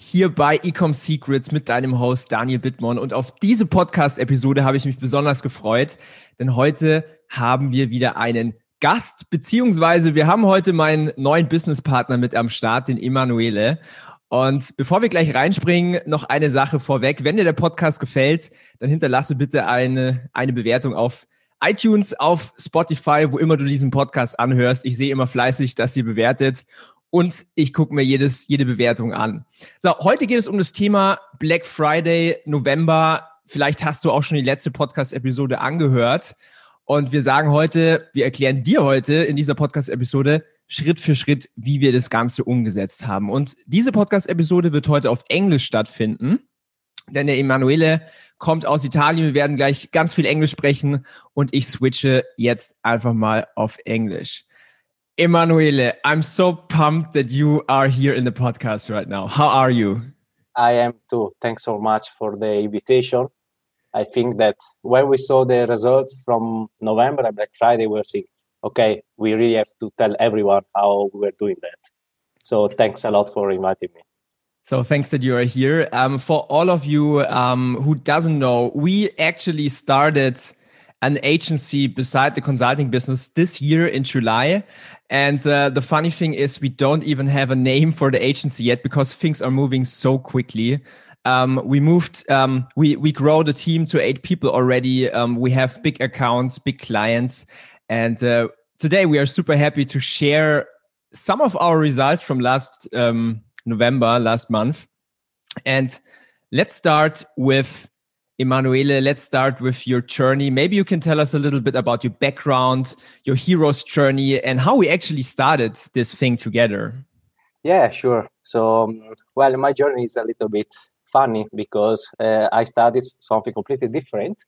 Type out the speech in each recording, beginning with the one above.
hier bei Ecom Secrets mit deinem Host Daniel Bittmann. Und auf diese Podcast-Episode habe ich mich besonders gefreut, denn heute haben wir wieder einen Gast, beziehungsweise wir haben heute meinen neuen Businesspartner mit am Start, den Emanuele. Und bevor wir gleich reinspringen, noch eine Sache vorweg. Wenn dir der Podcast gefällt, dann hinterlasse bitte eine, eine Bewertung auf iTunes, auf Spotify, wo immer du diesen Podcast anhörst. Ich sehe immer fleißig, dass ihr bewertet und ich gucke mir jedes, jede Bewertung an. So, heute geht es um das Thema Black Friday, November. Vielleicht hast du auch schon die letzte Podcast-Episode angehört. Und wir sagen heute, wir erklären dir heute in dieser Podcast-Episode Schritt für Schritt, wie wir das Ganze umgesetzt haben. Und diese Podcast-Episode wird heute auf Englisch stattfinden. Denn der Emanuele kommt aus Italien. Wir werden gleich ganz viel Englisch sprechen und ich switche jetzt einfach mal auf Englisch. Emanuele, I'm so pumped that you are here in the podcast right now. How are you? I am too. Thanks so much for the invitation. I think that when we saw the results from November and Black Friday, we were saying, okay, we really have to tell everyone how we were doing that. So thanks a lot for inviting me. So thanks that you are here. Um, for all of you um, who doesn't know, we actually started an agency beside the consulting business this year in July. And uh, the funny thing is, we don't even have a name for the agency yet because things are moving so quickly. Um, we moved, um, we we grow the team to eight people already. Um, we have big accounts, big clients, and uh, today we are super happy to share some of our results from last um, November, last month. And let's start with Emanuele, let's start with your journey. Maybe you can tell us a little bit about your background, your hero's journey, and how we actually started this thing together. Yeah, sure. So, um, well, my journey is a little bit funny because uh, I studied something completely different.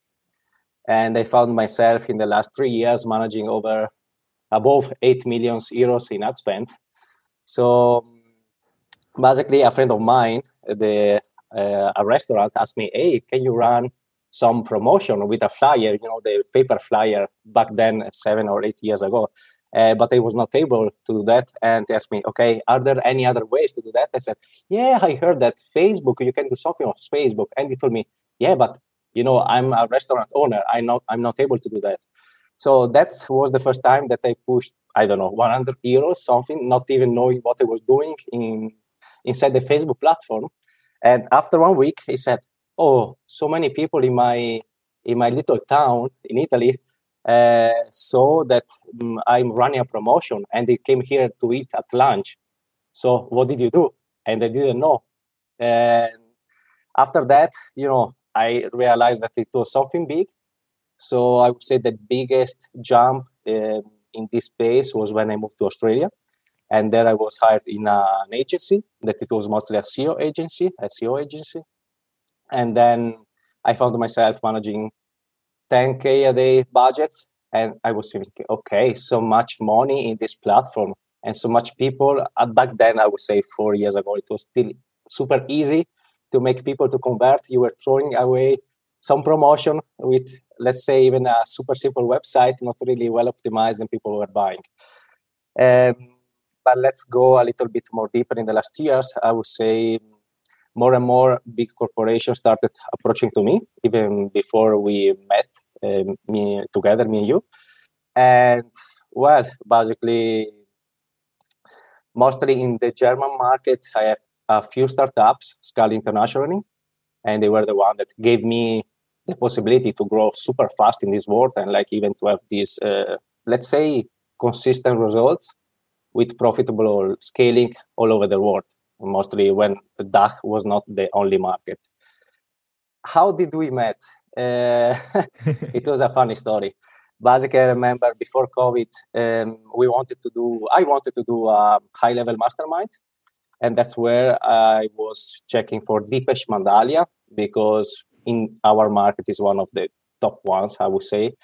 And I found myself in the last three years managing over above 8 million euros in ad spend. So, um, basically, a friend of mine, the uh, a restaurant asked me, "Hey, can you run some promotion with a flyer? You know, the paper flyer back then, seven or eight years ago." Uh, but I was not able to do that. And they asked me, "Okay, are there any other ways to do that?" I said, "Yeah, I heard that Facebook, you can do something on Facebook." And he told me, "Yeah, but you know, I'm a restaurant owner. I not, I'm not able to do that." So that was the first time that I pushed, I don't know, 100 euros, something, not even knowing what I was doing in inside the Facebook platform. And after one week, he said, "Oh, so many people in my in my little town in Italy uh, saw that um, I'm running a promotion, and they came here to eat at lunch. So what did you do?" And I didn't know. And after that, you know, I realized that it was something big. So I would say the biggest jump uh, in this space was when I moved to Australia and there I was hired in an agency that it was mostly a SEO agency, a SEO agency, and then I found myself managing 10k a day budget, and I was thinking, okay, so much money in this platform and so much people. Uh, back then, I would say four years ago, it was still super easy to make people to convert. You were throwing away some promotion with, let's say, even a super simple website, not really well optimized, and people were buying. And but let's go a little bit more deeper in the last years. I would say more and more big corporations started approaching to me even before we met uh, me together, me and you. And well, basically, mostly in the German market, I have a few startups scaled internationally, and they were the one that gave me the possibility to grow super fast in this world and like even to have these, uh, let's say, consistent results with profitable scaling all over the world, mostly when DACH was not the only market. How did we met? Uh, it was a funny story. Basically, I remember before COVID, um, we wanted to do, I wanted to do a high level mastermind. And that's where I was checking for Deepesh Mandalia because in our market is one of the top ones, I would say.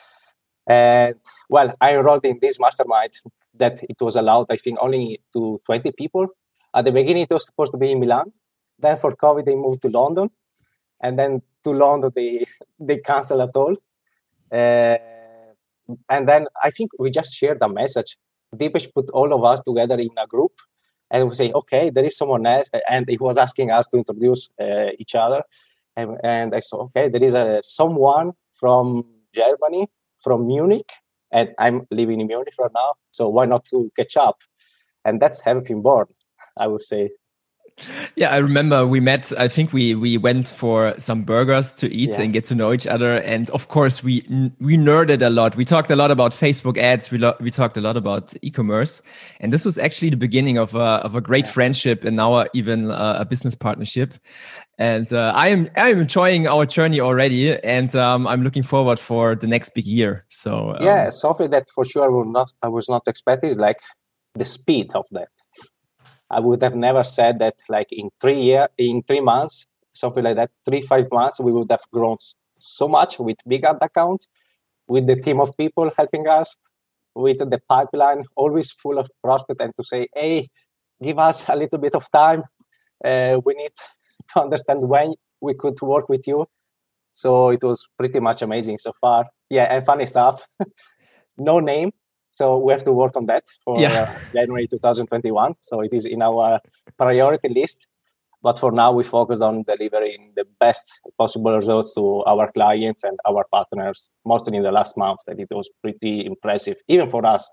And well, I enrolled in this mastermind that it was allowed, I think, only to 20 people. At the beginning, it was supposed to be in Milan. Then for COVID, they moved to London. And then to London, they, they canceled at all. Uh, and then I think we just shared a message. Deepesh put all of us together in a group and we say, okay, there is someone else. And he was asking us to introduce uh, each other. And, and, I saw, okay, there is a, someone from Germany, from Munich, and I'm living in Munich right now. So why not to catch up? And that's Everything Born, I would say. Yeah, I remember we met. I think we we went for some burgers to eat yeah. and get to know each other. And of course, we we nerded a lot. We talked a lot about Facebook ads. We we talked a lot about e-commerce. And this was actually the beginning of a of a great yeah. friendship and now even uh, a business partnership. And uh, I am I am enjoying our journey already, and um, I'm looking forward for the next big year. So um, yeah, something that for sure I was not I was not expecting is like the speed of that I would have never said that like in three year in three months, something like that, three, five months, we would have grown so much with big ad accounts, with the team of people helping us, with the pipeline always full of prospect and to say, hey, give us a little bit of time. Uh, we need to understand when we could work with you. So it was pretty much amazing so far. Yeah, and funny stuff. no name, so we have to work on that for yeah. uh, January 2021. So it is in our priority list. But for now, we focus on delivering the best possible results to our clients and our partners, mostly in the last month. That it was pretty impressive, even for us,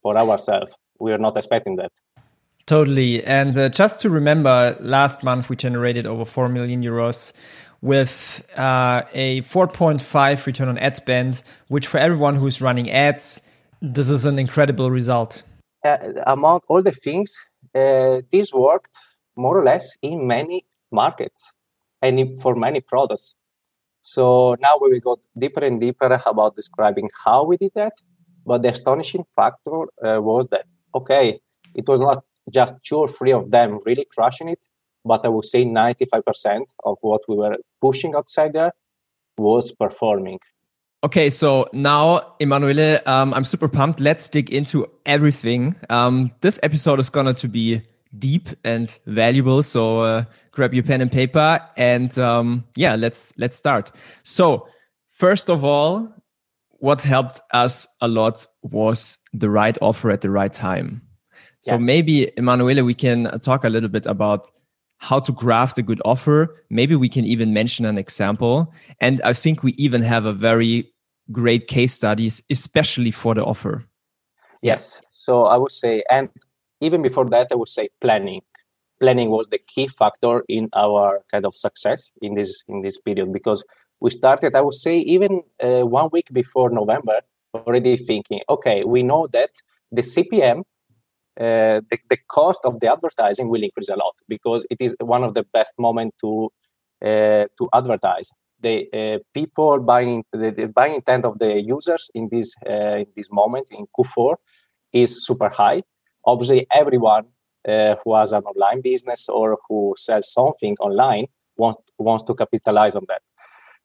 for ourselves. We are not expecting that. Totally. And uh, just to remember, last month we generated over 4 million euros with uh, a 4.5 return on ad spend, which for everyone who's running ads, this is an incredible result. Uh, among all the things, uh, this worked more or less in many markets and for many products. So now we will go deeper and deeper about describing how we did that. But the astonishing factor uh, was that, okay, it was not just two or three of them really crushing it, but I would say 95% of what we were pushing outside there was performing. Okay, so now, Emanuele, um, I'm super pumped. Let's dig into everything. Um, this episode is going to be deep and valuable. So uh, grab your pen and paper, and um, yeah, let's let's start. So first of all, what helped us a lot was the right offer at the right time. So yeah. maybe Emanuele, we can talk a little bit about how to craft a good offer. Maybe we can even mention an example. And I think we even have a very great case studies, especially for the offer. Yes. So I would say, and even before that, I would say planning. Planning was the key factor in our kind of success in this in this period because we started, I would say, even uh, one week before November, already thinking, okay, we know that the CPM, uh, the, the cost of the advertising will increase a lot because it is one of the best moment to uh, to advertise the uh, people buying the, the, buying intent of the users in this uh, in this moment in Q4 is super high. Obviously, everyone uh, who has an online business or who sells something online wants wants to capitalize on that.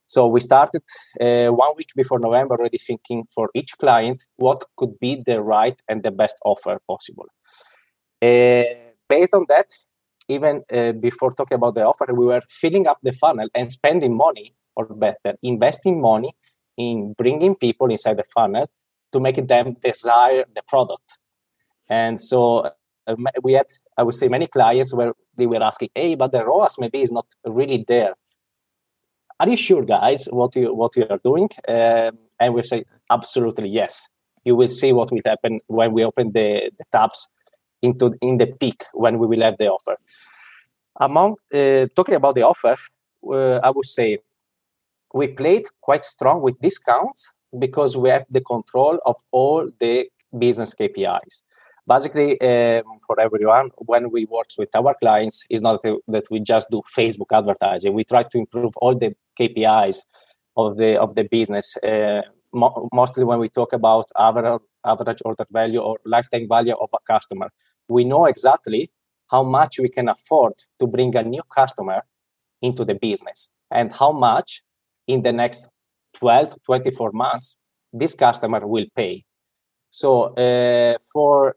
So we started uh, one week before November already thinking for each client what could be the right and the best offer possible. Uh, based on that, even uh, before talking about the offer, we were filling up the funnel and spending money or better, investing money in bringing people inside the funnel to make them desire the product. And so uh, we had, I would say, many clients where they were asking, "Hey, but the ROAS maybe is not really there. Are you sure, guys, what you what you are doing?" Um, and we say, "Absolutely, yes." You will see what will happen when we open the, the tabs into in the peak when we will have the offer. Among uh, talking about the offer, uh, I would say we played quite strong with discounts because we have the control of all the business KPIs. Basically, um, for everyone, when we work with our clients, it's not that we just do Facebook advertising. We try to improve all the KPIs of the of the business. Uh, mo- mostly when we talk about average average order value or lifetime value of a customer, we know exactly how much we can afford to bring a new customer into the business and how much in the next 12, 24 months, this customer will pay. So uh, for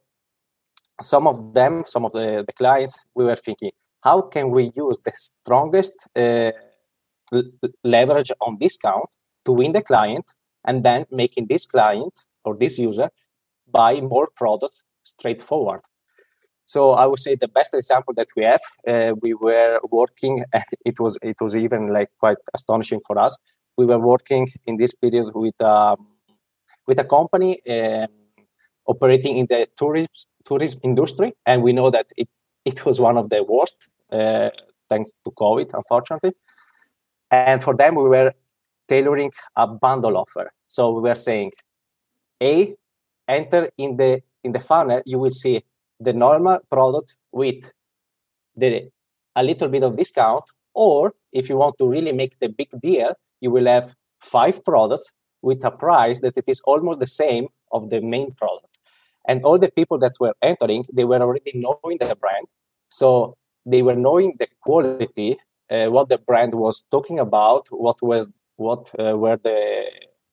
some of them, some of the, the clients, we were thinking, how can we use the strongest uh, leverage on discount to win the client and then making this client or this user buy more products straightforward. So I would say the best example that we have, uh, we were working, and it was it was even like quite astonishing for us. We were working in this period with um, with a company um, operating in the tourism tourism industry, and we know that it it was one of the worst uh, thanks to COVID, unfortunately. And for them, we were tailoring a bundle offer. So we were saying, A, enter in the in the funnel, you will see the normal product with the a little bit of discount. Or if you want to really make the big deal, you will have five products with a price that it is almost the same of the main product. And all the people that were entering, they were already knowing the brand. So they were knowing the quality, uh, what the brand was talking about, what was what uh, were the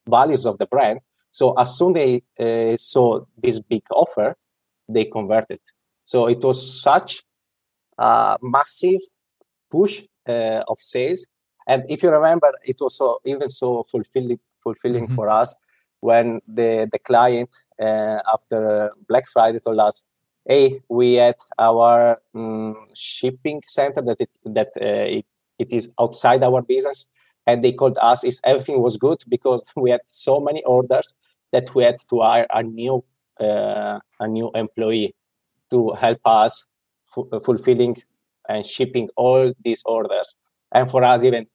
values of the brand. So as soon they uh, saw this big offer, they converted. So it was such a massive push uh, of sales. And if you remember, it was so even so fulfilling fulfilling mm-hmm. for us when the the client uh, after Black Friday told us, "Hey, we had our um, shipping center that it that uh, it it is outside our business." And they called us if everything was good because we had so many orders that we had to hire a new a new employee to help us f- fulfilling and shipping all these orders. And for us, even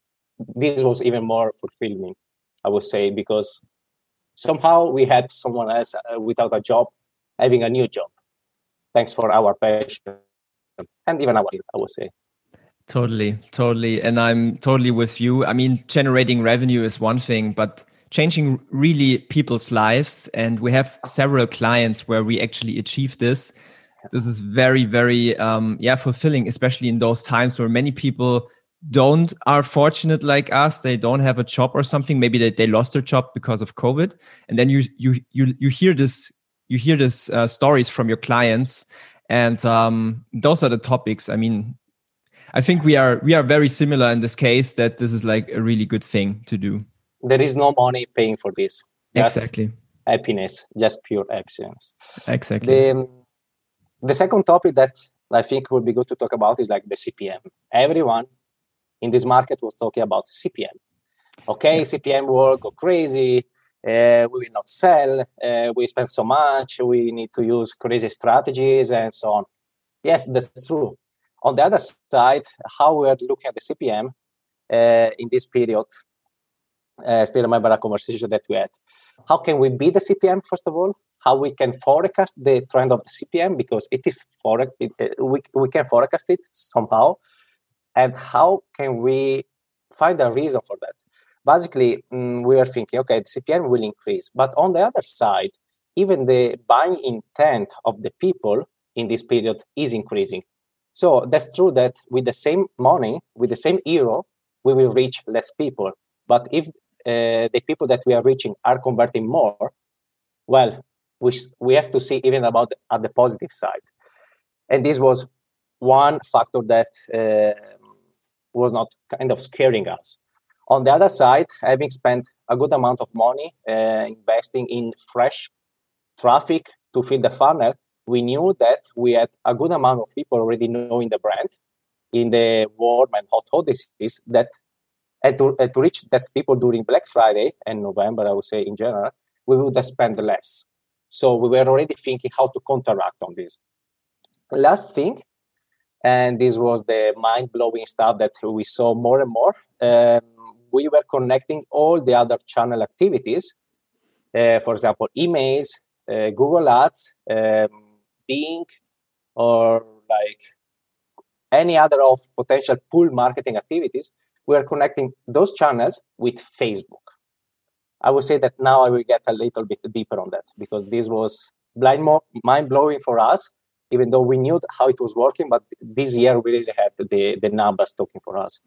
this was even more fulfilling, I would say, because somehow we had someone else uh, without a job having a new job. Thanks for our passion and even our, I would say. Totally, totally. And I'm totally with you. I mean, generating revenue is one thing, but changing really people's lives. And we have several clients where we actually achieve this. This is very, very, um, yeah, fulfilling, especially in those times where many people don't are fortunate like us. They don't have a job or something. Maybe they, they lost their job because of covid. And then you you you you hear this you hear this uh, stories from your clients. And um, those are the topics. I mean i think we are we are very similar in this case that this is like a really good thing to do there is no money paying for this. Just exactly. Happiness, just pure excellence. Exactly. The, the second topic that I think would be good to talk about is like the CPM. Everyone in this market was talking about CPM. Okay, yeah. CPM will go crazy. Uh, we will not sell. Uh, we spend so much. We need to use crazy strategies and so on. Yes, that's true. On the other side, how we're looking at the CPM uh, in this period uh, still remember a conversation that we had. How can we beat the CPM first of all? How we can forecast the trend of the CPM because it is for it, we we can forecast it somehow, and how can we find a reason for that? Basically, mm, we are thinking, okay, the CPM will increase, but on the other side, even the buying intent of the people in this period is increasing. So that's true that with the same money, with the same euro, we will reach less people. But if uh, the people that we are reaching are converting more, well, we, we have to see even about at the positive side. And this was one factor that uh, was not kind of scaring us. On the other side, having spent a good amount of money uh, investing in fresh traffic to fill the funnel, we knew that we had a good amount of people already knowing the brand in the warm and hot holidays that and to, to reach that people during Black Friday and November, I would say in general, we would spend less. So we were already thinking how to counteract on this. Last thing, and this was the mind blowing stuff that we saw more and more. Um, we were connecting all the other channel activities, uh, for example, emails, uh, Google Ads, um, Bing, or like any other of potential pull marketing activities we are connecting those channels with Facebook. I would say that now I will get a little bit deeper on that because this was mind blowing for us, even though we knew how it was working. But this year we really had the, the numbers talking for us.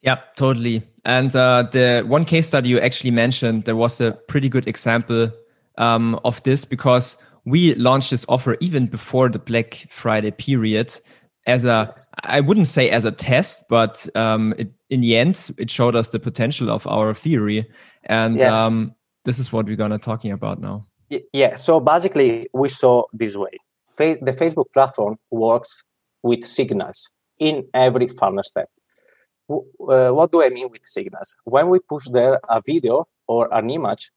Yeah, totally. And uh, the one case study you actually mentioned, there was a pretty good example um, of this because we launched this offer even before the Black Friday period as a, I wouldn't say as a test, but um, it, in the end, it showed us the potential of our theory. And yeah. um, this is what we're going to talking about now. Yeah. So basically, we saw this way. The Facebook platform works with signals in every funnel step. Uh, what do I mean with signals? When we push there a video or an image,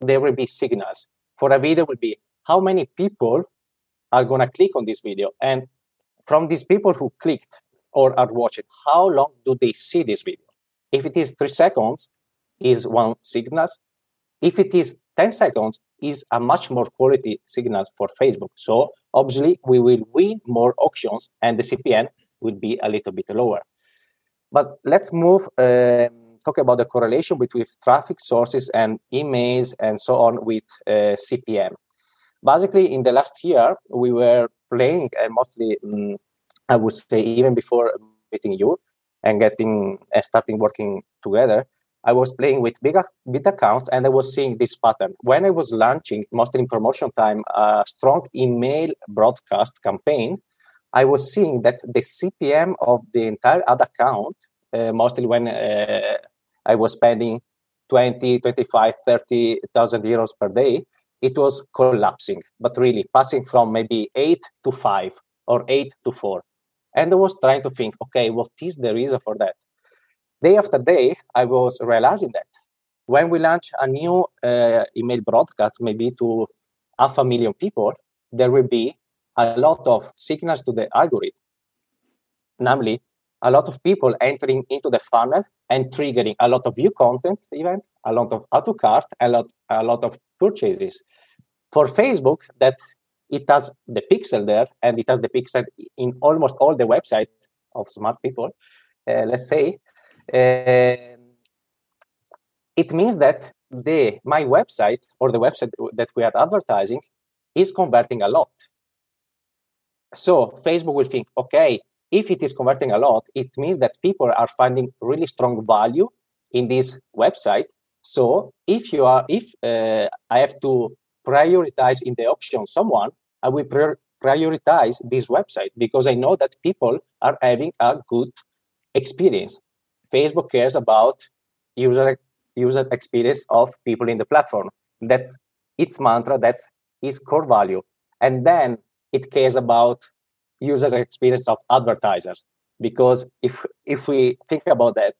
there will be signals. For a video, will be how many people are going to click on this video, and from these people who clicked or are watching, how long do they see this video? If it is three seconds, is one signal. If it is 10 seconds, is a much more quality signal for Facebook. So obviously we will win more auctions and the CPM will be a little bit lower. But let's move, uh, talk about the correlation between traffic sources and emails and so on with uh, CPM. Basically, in the last year, we were playing and mostly, um, I would say, even before meeting you and getting uh, starting working together, I was playing with big, big accounts and I was seeing this pattern. When I was launching, mostly in promotion time, a strong email broadcast campaign, I was seeing that the CPM of the entire ad account, uh, mostly when uh, I was spending 20, 25, 30,000 euros per day, it was collapsing, but really passing from maybe eight to five or eight to four. And I was trying to think, okay, what is the reason for that? Day after day, I was realizing that when we launch a new uh, email broadcast, maybe to half a million people, there will be a lot of signals to the algorithm. Namely, a lot of people entering into the funnel and triggering a lot of view content event, a lot of auto cart, a lot, a lot of purchases. For Facebook, that it has the pixel there and it has the pixel in almost all the website of smart people, uh, let's say, uh, it means that the my website or the website that we are advertising is converting a lot. So Facebook will think, okay, if it is converting a lot, it means that people are finding really strong value in this website. So if you are, if uh, I have to prioritize in the auction someone, I will prior- prioritize this website because I know that people are having a good experience. Facebook cares about user user experience of people in the platform. That's its mantra. That's its core value. And then it cares about user experience of advertisers because if if we think about that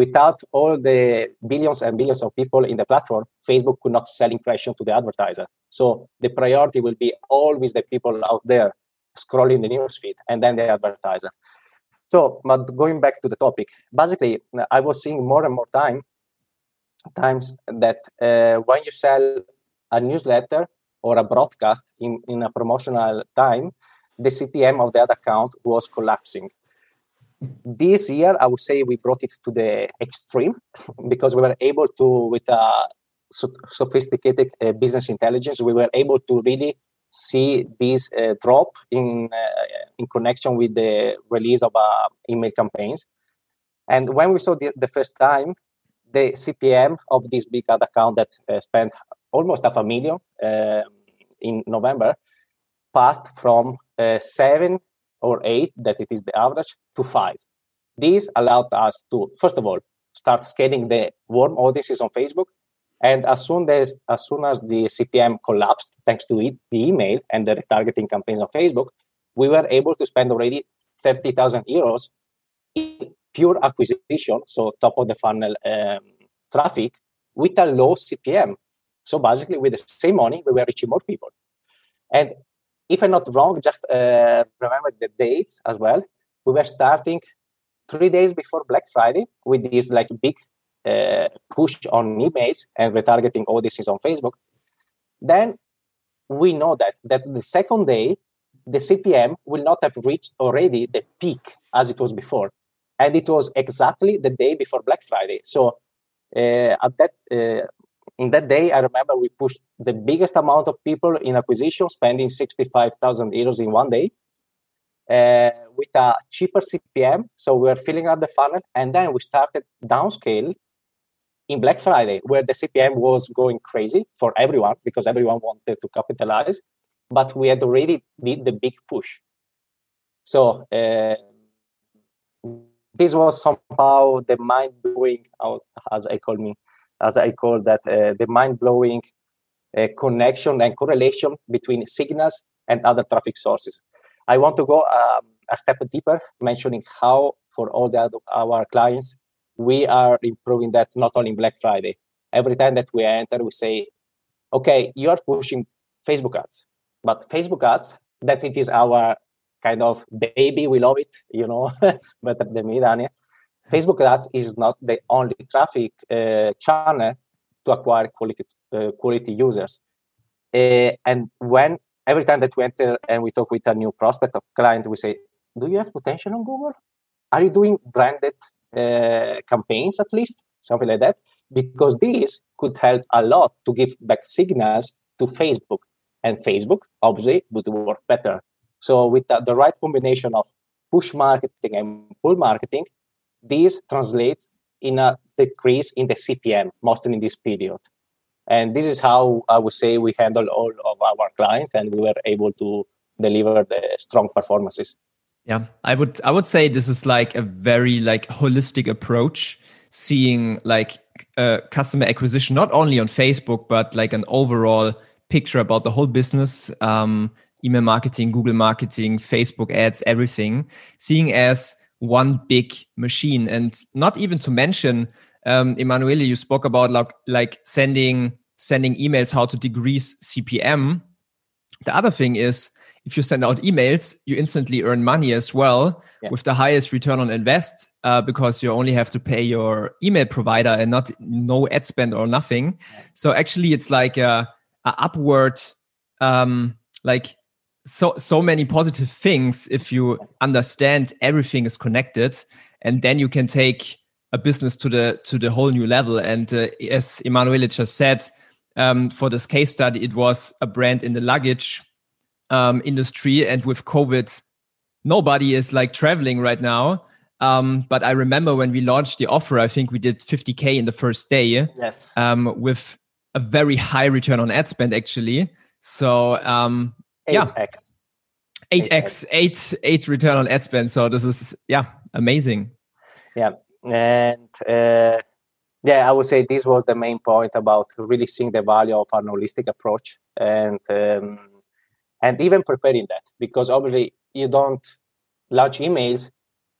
without all the billions and billions of people in the platform facebook could not sell impression to the advertiser so the priority will be always the people out there scrolling the newsfeed and then the advertiser so but going back to the topic basically i was seeing more and more time times that uh, when you sell a newsletter or a broadcast in, in a promotional time, the CPM of the ad account was collapsing. This year, I would say we brought it to the extreme because we were able to, with a sophisticated uh, business intelligence, we were able to really see this uh, drop in uh, in connection with the release of uh, email campaigns. And when we saw the, the first time, the CPM of this big ad account that uh, spent almost half a million um, in November passed from uh, seven or eight, that it is the average, to five. This allowed us to, first of all, start scaling the warm audiences on Facebook. And as soon as, as soon as the CPM collapsed, thanks to it, the email and the retargeting campaigns on Facebook, we were able to spend already 30,000 euros in pure acquisition, so top of the funnel um, traffic, with a low CPM. So basically, with the same money, we were reaching more people. And if I'm not wrong, just uh, remember the dates as well. We were starting three days before Black Friday with this like big uh, push on emails and retargeting audiences on Facebook. Then we know that that the second day the CPM will not have reached already the peak as it was before, and it was exactly the day before Black Friday. So uh, at that uh, in that day, I remember we pushed the biggest amount of people in acquisition, spending 65,000 euros in one day. uh, with a cheaper CPM. So we were filling up the funnel, and then we started downscale in Black Friday, where the CPM was going crazy for everyone because everyone wanted to capitalize, but we had already did the big push. So uh, this was somehow the mind blowing, as I call me, as I call that, uh, the mind blowing uh, connection and correlation between signals and other traffic sources. I want to go um, a step deeper, mentioning how for all the other, our clients we are improving that not only in Black Friday. Every time that we enter, we say, okay, you are pushing Facebook ads, but Facebook ads, that it is our kind of baby, we love it, you know, better than me, Daniel. Facebook ads is not the only traffic uh, channel to acquire quality uh, quality users. Uh, and when every time that we enter and we talk with a new prospect or client, we say, "Do you have potential on Google? Are you doing branded uh, campaigns at least, something like that, because this could help a lot to give back signals to Facebook, and Facebook obviously would work better. So with the, the right combination of push marketing and pull marketing, this translates in a decrease in the CPM, mostly in this period. And this is how I would say we handle all of our clients, and we were able to deliver the strong performances. Yeah, I would I would say this is like a very like holistic approach, seeing like uh, customer acquisition not only on Facebook but like an overall picture about the whole business, um, email marketing, Google marketing, Facebook ads, everything, seeing as one big machine, and not even to mention, um, Emanuele, you spoke about like like sending sending emails how to decrease CPM. The other thing is if you send out emails, you instantly earn money as well yeah. with the highest return on invest uh, because you only have to pay your email provider and not no ad spend or nothing. So actually, it's like a, a upward, um, like so so many positive things if you understand everything is connected, and then you can take a business to the to the whole new level. And uh, as Emanuele just said. Um, for this case study, it was a brand in the luggage um, industry, and with COVID, nobody is like traveling right now. Um, but I remember when we launched the offer, I think we did 50k in the first day. Yes. Um, with a very high return on ad spend, actually. So um, 8x. Yeah, 8x, 8x, 8 8 return on ad spend. So this is yeah, amazing. Yeah, and uh, yeah, I would say this was the main point about really seeing the value of an holistic approach and. Um, and even preparing that because obviously you don't launch emails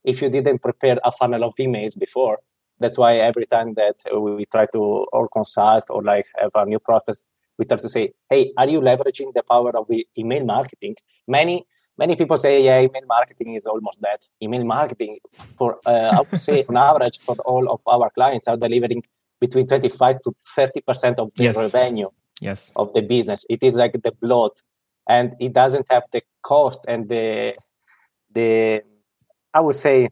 if you didn't prepare a funnel of emails before that's why every time that we try to or consult or like have a new process we try to say hey are you leveraging the power of email marketing? Many many people say yeah email marketing is almost dead email marketing for uh, i would say on average for all of our clients are delivering between 25 to 30 percent of the yes. revenue yes. of the business. It is like the blood and it doesn't have the cost and the the I would say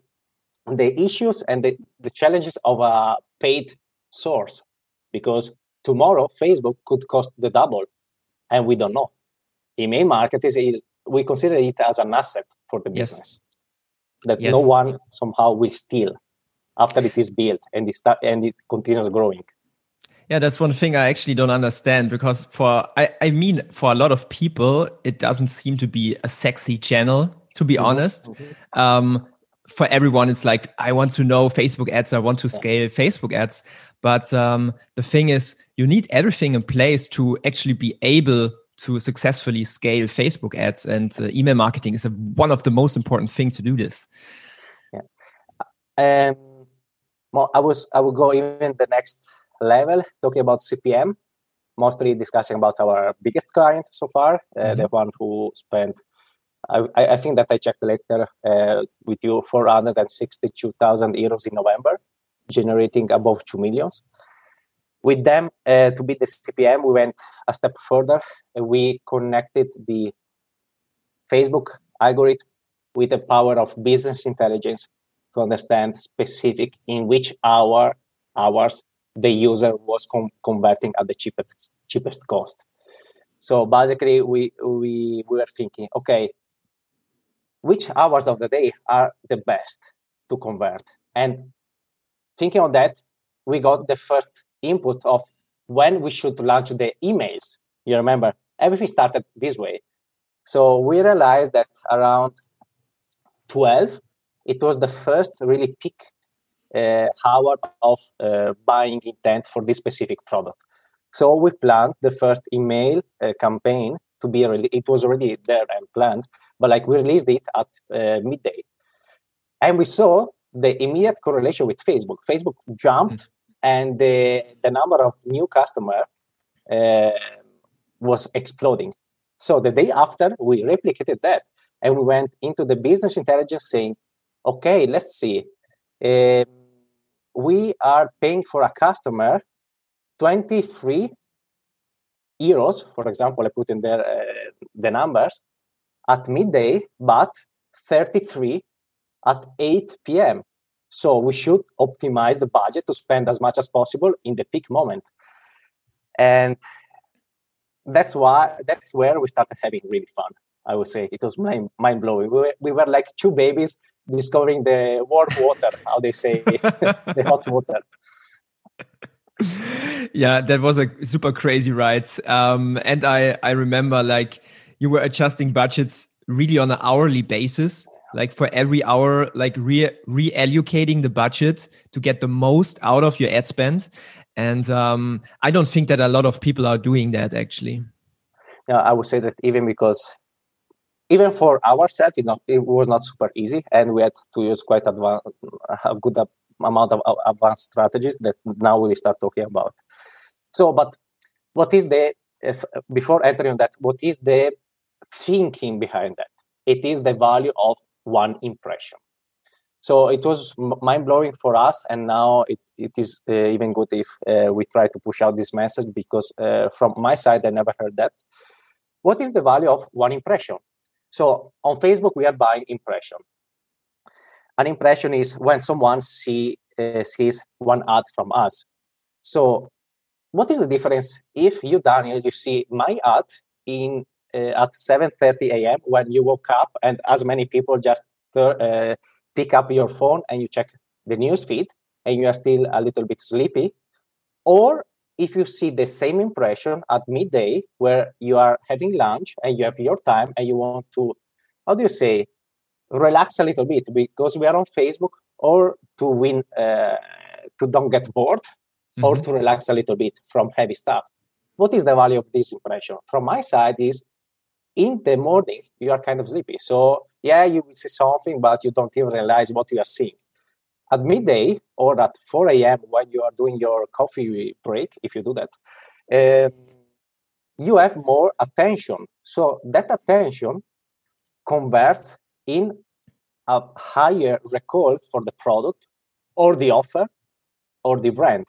the issues and the, the challenges of a paid source because tomorrow Facebook could cost the double and we don't know. Email marketing is we consider it as an asset for the business yes. that yes. no one somehow will steal after it is built and it start, and it continues growing. Yeah, that's one thing I actually don't understand because for I, I mean for a lot of people it doesn't seem to be a sexy channel to be mm-hmm. honest. Mm-hmm. Um, for everyone it's like I want to know Facebook ads, I want to scale Facebook ads, but um, the thing is you need everything in place to actually be able to successfully scale Facebook ads and uh, email marketing is a, one of the most important thing to do this. Yeah. Um, well, I was I will go even the next level, talking about CPM, mostly discussing about our biggest client so far, uh, mm-hmm. the one who spent, I, I, think that I checked later uh, with you, 462,000 euros in November, generating above 2 millions. With them, uh, to beat the CPM, we went a step further. We connected the Facebook algorithm with the power of business intelligence to understand specific in which hour hours the user was com- converting at the cheapest cheapest cost. So basically, we we we were thinking, okay, which hours of the day are the best to convert. And thinking of that, we got the first input of when we should launch the emails. You remember, everything started this way. So we realized that around 12, it was the first really peak uh, hour of uh, buying intent for this specific product. So we planned the first email uh, campaign to be really, it was already there and planned, but like we released it at uh, midday. And we saw the immediate correlation with Facebook. Facebook jumped mm-hmm. and the, the number of new customer uh, was exploding. So the day after, we replicated that and we went into the business intelligence saying, okay, let's see. Uh, we are paying for a customer 23 euros, for example, I put in there uh, the numbers at midday, but 33 at 8 p.m. So we should optimize the budget to spend as much as possible in the peak moment. And that's why that's where we started having really fun. I would say it was mind mind blowing. We were, we were like two babies discovering the warm water, how they say, the hot water. Yeah, that was a super crazy ride. Um, and I I remember like you were adjusting budgets really on an hourly basis like for every hour like re reallocating the budget to get the most out of your ad spend. And um, i don't think that a lot of people are doing that actually. Yeah i would say that even because even for ourselves it, not, it was not super easy and we had to use quite a good amount of advanced strategies that now we start talking about. So but what is the if, before entering on that what is the thinking behind that. It is the value of one impression. So it was mind blowing for us and now it, it is uh, even good if uh, we try to push out this message because uh, from my side i never heard that. What is the value of one impression? So on facebook we are buying impression. An impression is when someone see, uh, sees one ad from us. So what is the difference? If you daniel you see my ad in uh, at 7:30 a.m. when you woke up, and as many people just uh, pick up your phone and you check the news feed, and you are still a little bit sleepy, or if you see the same impression at midday where you are having lunch and you have your time and you want to, how do you say, relax a little bit because we are on Facebook, or to win, uh, to don't get bored, mm-hmm. or to relax a little bit from heavy stuff. What is the value of this impression? From my side, is in the morning you are kind of sleepy. So yeah you will see something but you don't even realize what you are seeing. At midday or at 4 a.m when you are doing your coffee break if you do that um, you have more attention. So that attention converts in a higher recall for the product or the offer or the brand.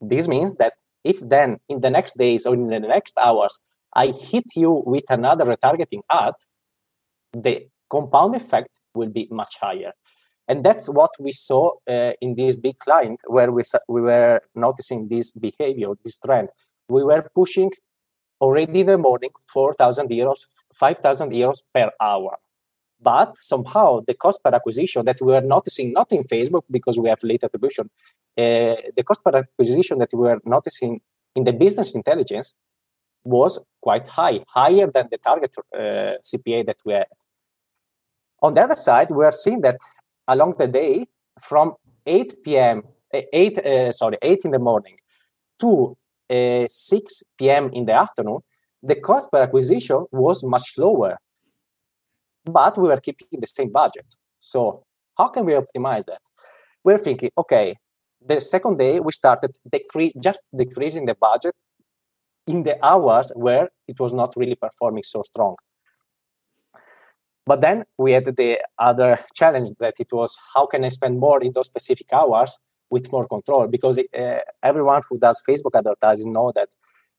This means that if then in the next days or in the next hours I hit you with another retargeting ad, the compound effect will be much higher. And that's what we saw uh, in this big client where we, we were noticing this behavior, this trend. We were pushing already in the morning 4,000 euros, 5,000 euros per hour. But somehow the cost per acquisition that we were noticing, not in Facebook because we have late attribution, uh, the cost per acquisition that we were noticing in the business intelligence was quite high, higher than the target uh, CPA that we had. On the other side, we are seeing that along the day, from 8 p.m., 8 uh, sorry, 8 in the morning to uh, 6 p.m. in the afternoon, the cost per acquisition was much lower, but we were keeping the same budget. So how can we optimize that? We're thinking, okay, the second day we started decrease, just decreasing the budget in the hours where it was not really performing so strong. But then we had the other challenge that it was how can I spend more in those specific hours with more control? Because uh, everyone who does Facebook advertising know that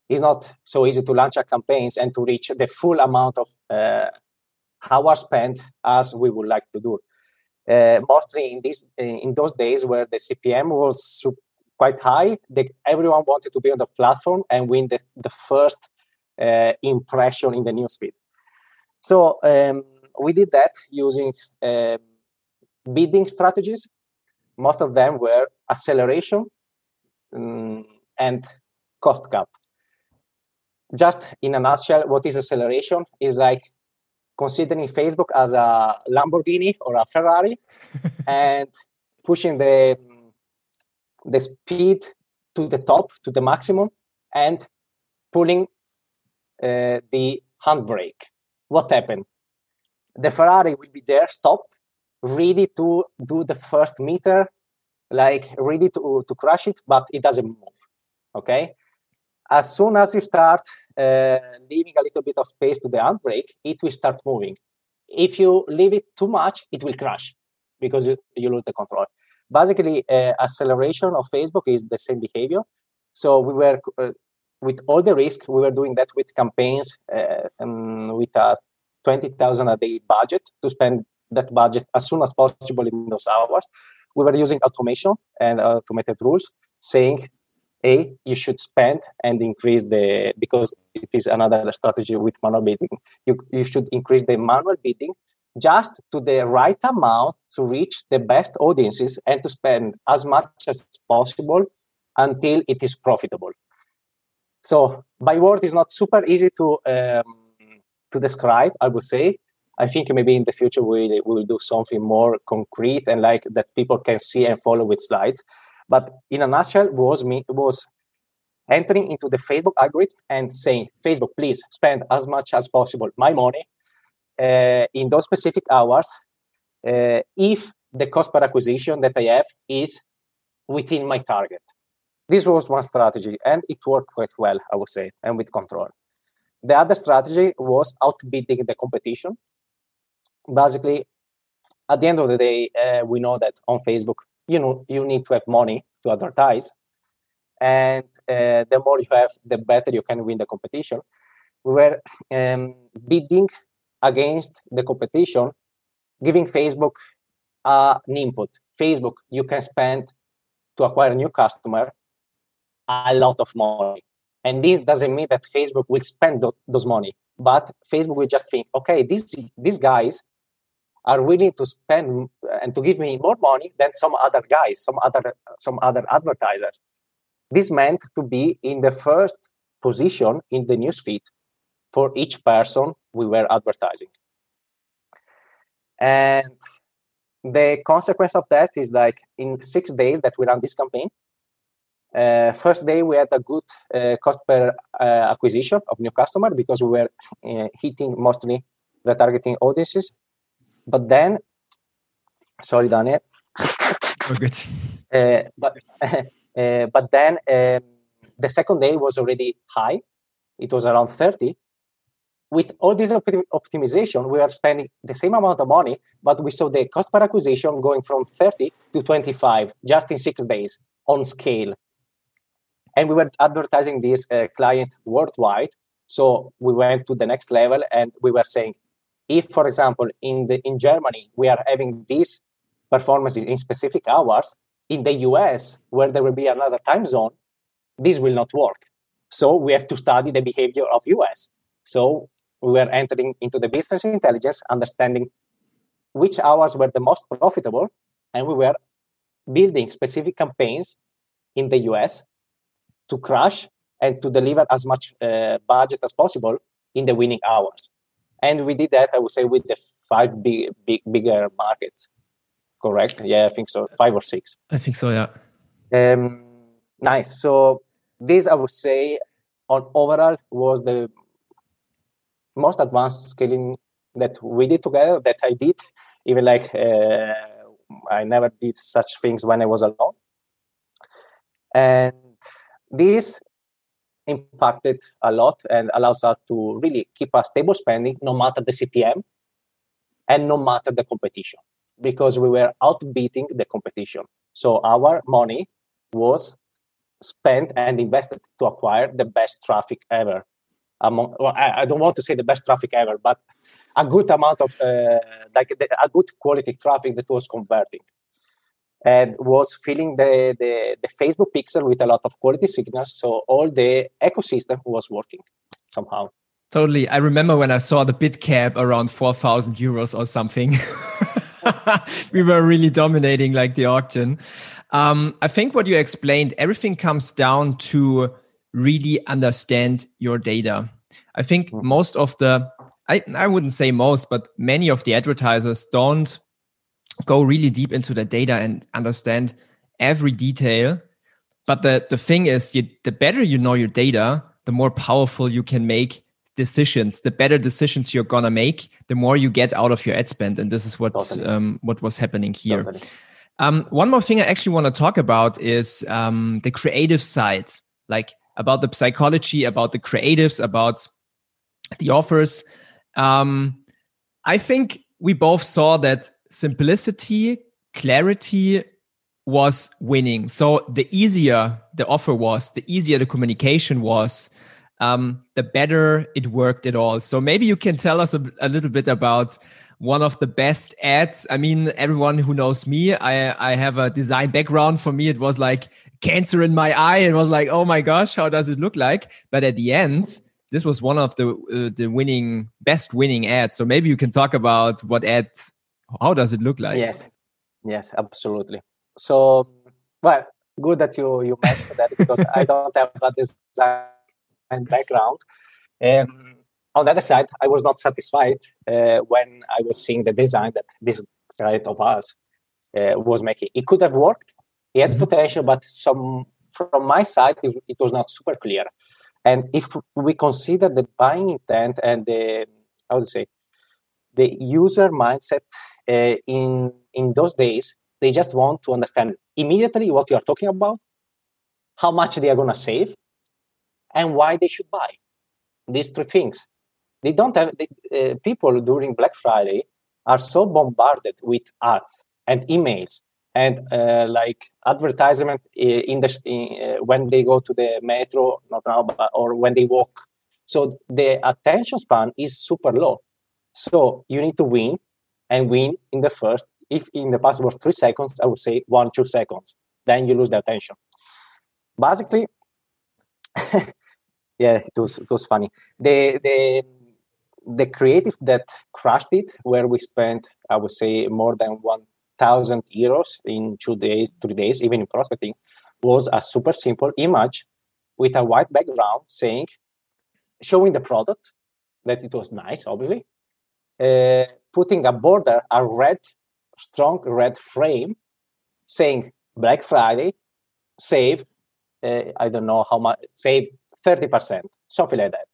it's not so easy to launch a campaigns and to reach the full amount of uh, hours spent as we would like to do. Uh, mostly in this in those days where the CPM was quite high. They, everyone wanted to be on the platform and win the, the first uh, impression in the newsfeed. So um, we did that using uh, bidding strategies. Most of them were acceleration um, and cost cap. Just in a nutshell, what is acceleration is like considering Facebook as a Lamborghini or a Ferrari and pushing the the speed to the top to the maximum and pulling uh, the handbrake. What happened? The Ferrari will be there, stopped, ready to do the first meter, like ready to, to crash it, but it doesn't move. Okay. As soon as you start uh, leaving a little bit of space to the handbrake, it will start moving. If you leave it too much, it will crash because you, you lose the control. Basically, uh, acceleration of Facebook is the same behavior. So we were uh, with all the risk, we were doing that with campaigns uh, um, with a 20,000 a day budget to spend that budget as soon as possible in those hours. We were using automation and automated rules saying a you should spend and increase the because it is another strategy with manual bidding you, you should increase the manual bidding just to the right amount to reach the best audiences and to spend as much as possible until it is profitable. So by word is not super easy to um, to describe i would say. I think maybe in the future we will do something more concrete and like that people can see and follow with slides. But in a nutshell, was me was entering into the Facebook algorithm and saying, Facebook, please spend as much as possible my money in those specific hours uh, if the cost per acquisition that I have is within my target. This was one strategy, and it worked quite well, I would say, and with control. The other strategy was outbidding the competition. Basically, at the end of the day, uh, we know that on Facebook, you know you need to have money to advertise and uh, the more you have the better you can win the competition we were um, bidding against the competition giving facebook uh, an input facebook you can spend to acquire a new customer a lot of money and this doesn't mean that facebook will spend th- those money but facebook will just think okay these these guys are willing to spend and to give me more money than some other guys, some other some other advertisers. This meant to be in the first position in the newsfeed for each person we were advertising. And the consequence of that is like in six days that we ran this campaign, uh, first day we had a good uh, cost per uh, acquisition of new customer because we were uh, hitting mostly the targeting audiences but then, sorry, Daniel. Oh, good. Uh, but uh, but then um, the second day was already high. It was around 30. With all this op- optimization, we are spending the same amount of money, but we saw the cost per acquisition going from 30 to 25 just in six days on scale. And we were advertising this uh, client worldwide. So we went to the next level and we were saying, if for example in the in germany we are having these performances in specific hours in the us where there will be another time zone this will not work so we have to study the behavior of us so we were entering into the business intelligence understanding which hours were the most profitable and we were building specific campaigns in the us to crush and to deliver as much uh, budget as possible in the winning hours. And we did that i would say with the five big, big bigger markets. Correct? Yeah i think so. Five or six. I think so yeah. Um, nice. So this i would say on overall was the most advanced scaling that we did together that i did even like uh, i never did such things when i was alone and this impacted a lot and allows us to really keep a stable spending no matter the CPM and no matter the competition because we were outbidding the competition. So our money was spent and invested to acquire the best traffic ever. Among, well, I, I, don't want to say the best traffic ever, but a good amount of uh, like the, a good quality traffic that was converting and was filling the, the, the, Facebook pixel with a lot of quality signals. So all the ecosystem was working somehow. Totally. I remember when I saw the bid cap around 4,000 euros or something. we were really dominating like the auction. Um, I think what you explained, everything comes down to really understand your data. I think mm. most of the, I, I wouldn't say most, but many of the advertisers don't go really deep into the data and understand every detail. But the, the thing is, you, the better you know your data, the more powerful you can make decisions the better decisions you're gonna make the more you get out of your ad spend and this is what totally. um, what was happening here totally. um, one more thing i actually want to talk about is um, the creative side like about the psychology about the creatives about the offers um, i think we both saw that simplicity clarity was winning so the easier the offer was the easier the communication was um, the better it worked at all. So maybe you can tell us a, a, little bit about one of the best ads. I mean, everyone who knows me, I, I have a design background. For me, it was like cancer in my eye. and was like, oh my gosh, how does it look like? But at the end, this was one of the uh, the winning best winning ads. So maybe you can talk about what ad, how does it look like? Yes, yes, absolutely. So, well, good that you you mentioned that because I don't have a design background. Um, on the other side, I was not satisfied uh, when I was seeing the design that this client of us uh, was making. It could have worked. It had mm-hmm. potential, but some from my side, it, it, was not super clear. And if we consider the buying intent and the how to say the user mindset uh, in in those days, they just want to understand immediately what you are talking about, how much they are going to save, and why they should buy these three things they don't have uh, people during black friday are so bombarded with ads and emails and uh, like advertisement in the in, uh, when they go to the metro not now but, or when they walk. So the attention span is super low. So you need to win and win in the first if in the past was three seconds i would say one two seconds. Then you lose the attention. Basically yeah, it was it was funny. The the the creative that crushed it, where we spent, I would say, more than one thousand euros in two days, three days, even in prospecting, was a super simple image with a white background saying, showing the product that it was nice, obviously, uh, putting a border, a red, strong red frame, saying Black Friday, save. Uh, I don't know how much save 30%, something like that.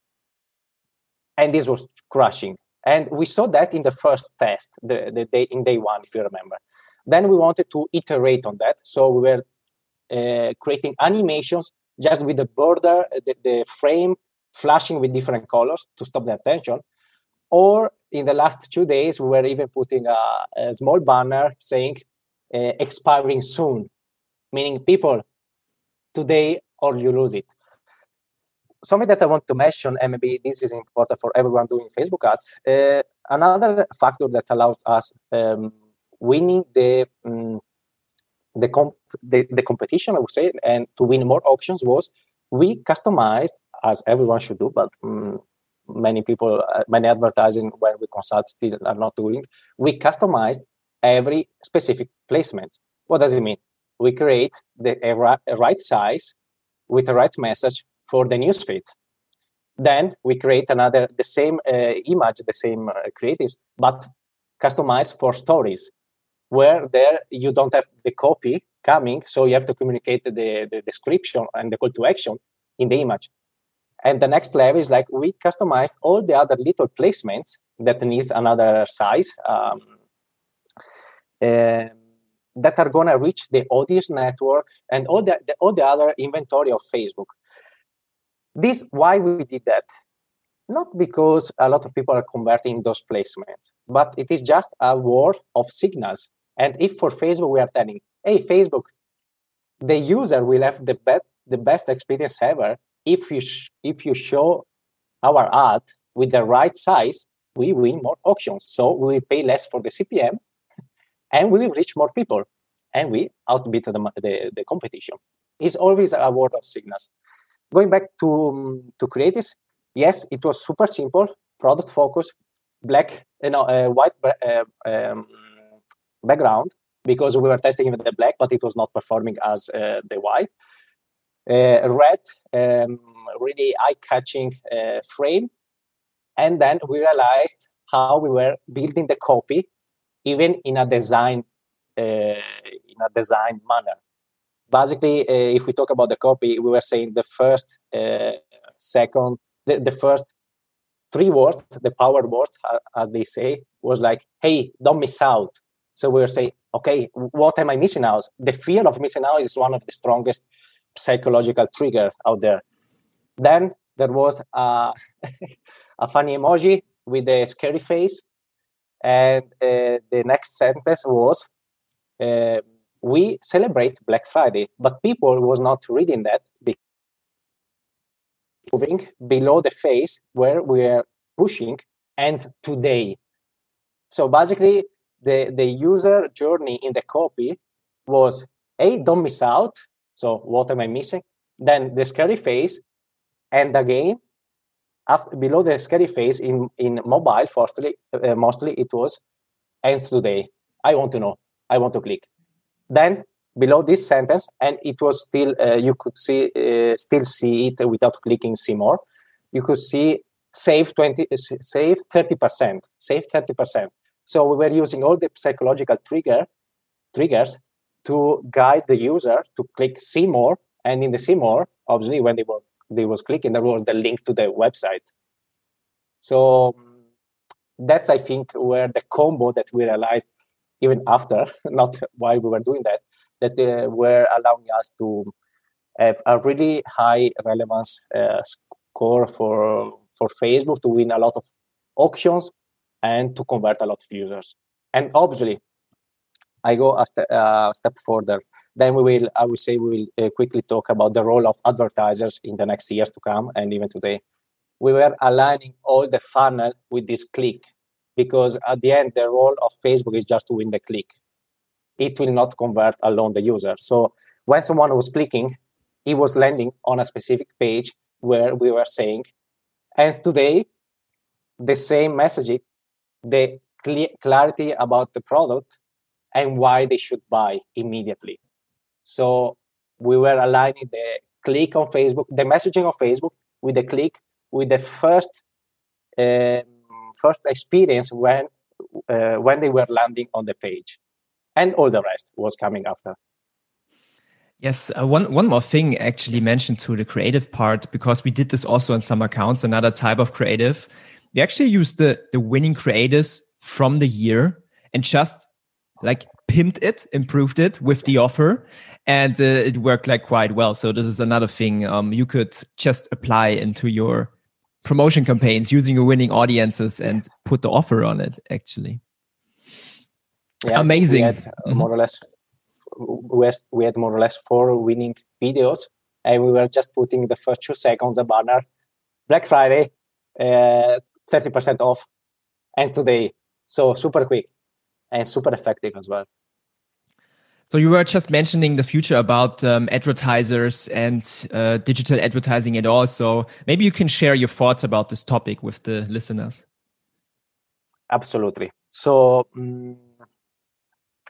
And this was crushing. And we saw that in the first test, the, the day in day one, if you remember. Then we wanted to iterate on that. So we were uh, creating animations just with the border, the, the frame flashing with different colors to stop the attention. Or in the last two days, we were even putting a, a small banner saying uh, expiring soon, meaning people, today or you lose it something that I want to mention, and maybe this is important for everyone doing Facebook ads. Uh, another factor that allows us um, winning the, um, the, comp- the, the competition, I would say, and to win more auctions was we customized, as everyone should do, but um, many people, uh, many advertising when we consult still are not doing. We customized every specific placement. What does it mean? We create the a, a right size with the right message for the newsfeed. Then we create another, the same uh, image, the same uh, creatives, but customized for stories, where there you don't have the copy coming, so you have to communicate the, the description and the call to action in the image. And the next level is like we customized all the other little placements that needs another size um, uh, that are going to reach the audience network and all the, the, all the other inventory of Facebook. This why we did that. Not because a lot of people are converting those placements, but it is just a war of signals. And if for Facebook we are telling, hey, Facebook, the user will have the, be- the best experience ever if you sh- if you show our ad with the right size, we win more auctions. So we will pay less for the CPM and we will reach more people and we outbid the, the, the competition. It's always a word of signals going back to um, to creatives, yes, it was super simple, product focus, black, you know, uh, white uh, um, background because we were testing with the black, but it was not performing as uh, the white. Uh, red, um, really eye-catching uh, frame, and then we realized how we were building the copy, even in a design uh, in a design manner. Basically, if we talk about the copy, we were saying the first, second, the, the first three words, the power words, as they say, was like, hey, don't miss out. So we were saying, okay, what am I missing out? The fear of missing out is one of the strongest psychological trigger out there. Then there was a, a funny emoji with a scary face. And uh, the next sentence was, uh, we celebrate Black Friday, but people was not reading that moving below the face where we are pushing ends today. So basically, the, the user journey in the copy was, hey, don't miss out. So what am I missing? Then the scary face, and again, after, below the scary face in, in mobile, firstly, uh, mostly it was ends today. I want to know. I want to click. Then below this sentence, and it was still uh, you could see uh, still see it without clicking see more. You could see save twenty, uh, save thirty percent, save thirty percent. So we were using all the psychological trigger triggers to guide the user to click see more, and in the see more, obviously when they were they was clicking, there was the link to the website. So that's I think where the combo that we realized even after, not while we were doing that, that uh, were allowing us to have a really high relevance uh, score for for Facebook to win a lot of auctions and to convert a lot of users. And obviously, I go a, st- uh, step further. Then we will, I will say, we will uh, quickly talk about the role of advertisers in the next years to come, and even today. We were aligning all the funnel with this click because at the end, the role of Facebook is just to win the click it will not convert alone the user. So when someone was clicking, he was landing on a specific page where we were saying, as today, the same messaging, the cl- clarity about the product and why they should buy immediately. So we were aligning the click on Facebook, the messaging on Facebook with the click with the first um, first experience when uh, when they were landing on the page and all the rest was coming after. Yes, uh, one one more thing actually mentioned to the creative part because we did this also on some accounts. Another type of creative, we actually used the the winning creatives from the year and just like pimped it, improved it with the offer, and uh, it worked like quite well. So this is another thing um, you could just apply into your promotion campaigns using your winning audiences and put the offer on it. Actually yeah, amazing. Had mm-hmm. more or less we had more or less four winning videos, and we were just putting the first two seconds a banner. Black Friday, uh, thirty uh, percent off, and today. So super quick and super effective as well. So you were just mentioning the future about um, advertisers and uh, digital advertising and all. So maybe you can share your thoughts about this topic with the listeners. Absolutely. So. Um,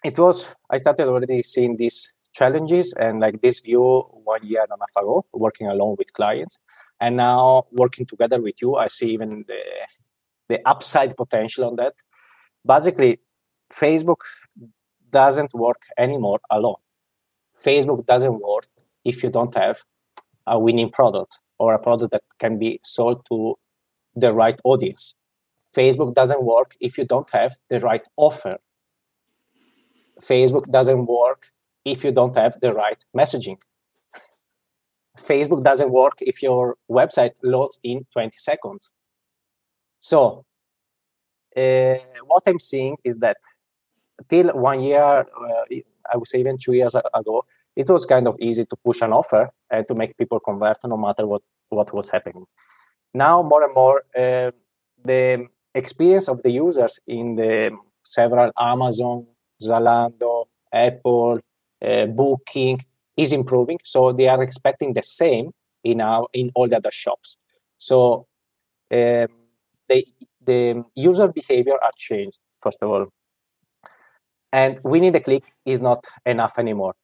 it was i started already seeing these challenges and like this view one year and a half ago working alone with clients and now working together with you i see even the the upside potential on that basically facebook doesn't work anymore alone facebook doesn't work if you don't have a winning product or a product that can be sold to the right audience facebook doesn't work if you don't have the right offer Facebook doesn't work if you don't have the right messaging. Facebook doesn't work if your website loads in 20 seconds. So, uh, what I'm seeing is that till one year, uh, I would say even two years ago, it was kind of easy to push an offer and to make people convert no matter what, what was happening. Now, more and more, uh, the experience of the users in the several Amazon, Zalando, Apple, uh, Booking is improving. So they are expecting the same in our in all the other shops. So um, the the user behavior are changed first of all, and winning the click is not enough anymore.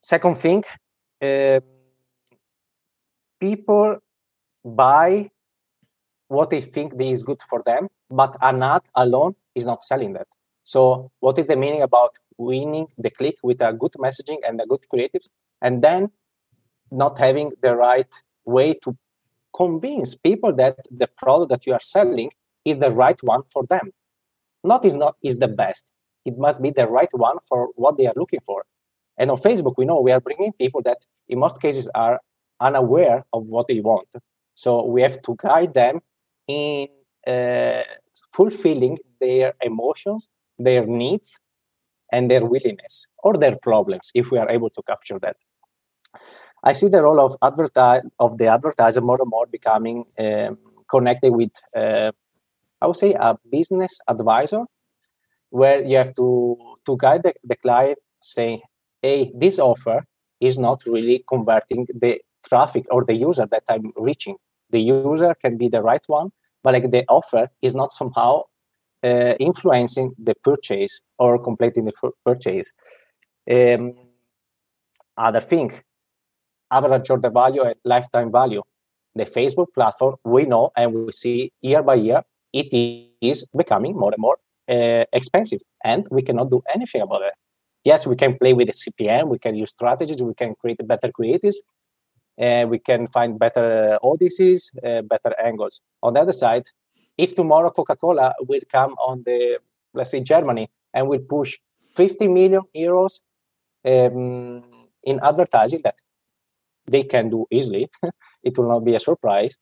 Second thing, uh, people buy what they think is good for them, but an ad alone is not selling that. So, what is the meaning about winning the click with a good messaging and a good creatives, and then not having the right way to convince people that the product that you are selling is the right one for them? Not is not is the best. It must be the right one for what they are looking for. And on Facebook, we know we are bringing people that in most cases are unaware of what they want. So we have to guide them in uh, fulfilling their emotions, their needs, and their willingness or their problems if we are able to capture that. I see the role of of the advertiser more and more becoming um, connected with, uh, I would say, a business advisor, where you have to to guide the, the client, saying hey, this offer is not really converting the traffic or the user that I'm reaching. The user can be the right one, but like the offer is not somehow uh, influencing the purchase or completing the f- purchase. Um, other thing, average order value and lifetime value. The Facebook platform, we know and we see year by year, it is becoming more and more uh, expensive, and we cannot do anything about it. Yes, we can play with the CPM, we can use strategies, we can create better creatives, and we can find better audiences, uh, better angles. On the other side, if tomorrow Coca-Cola will come on the, let's say, Germany and will push 50 million euros um, in advertising that they can do easily, it will not be a surprise.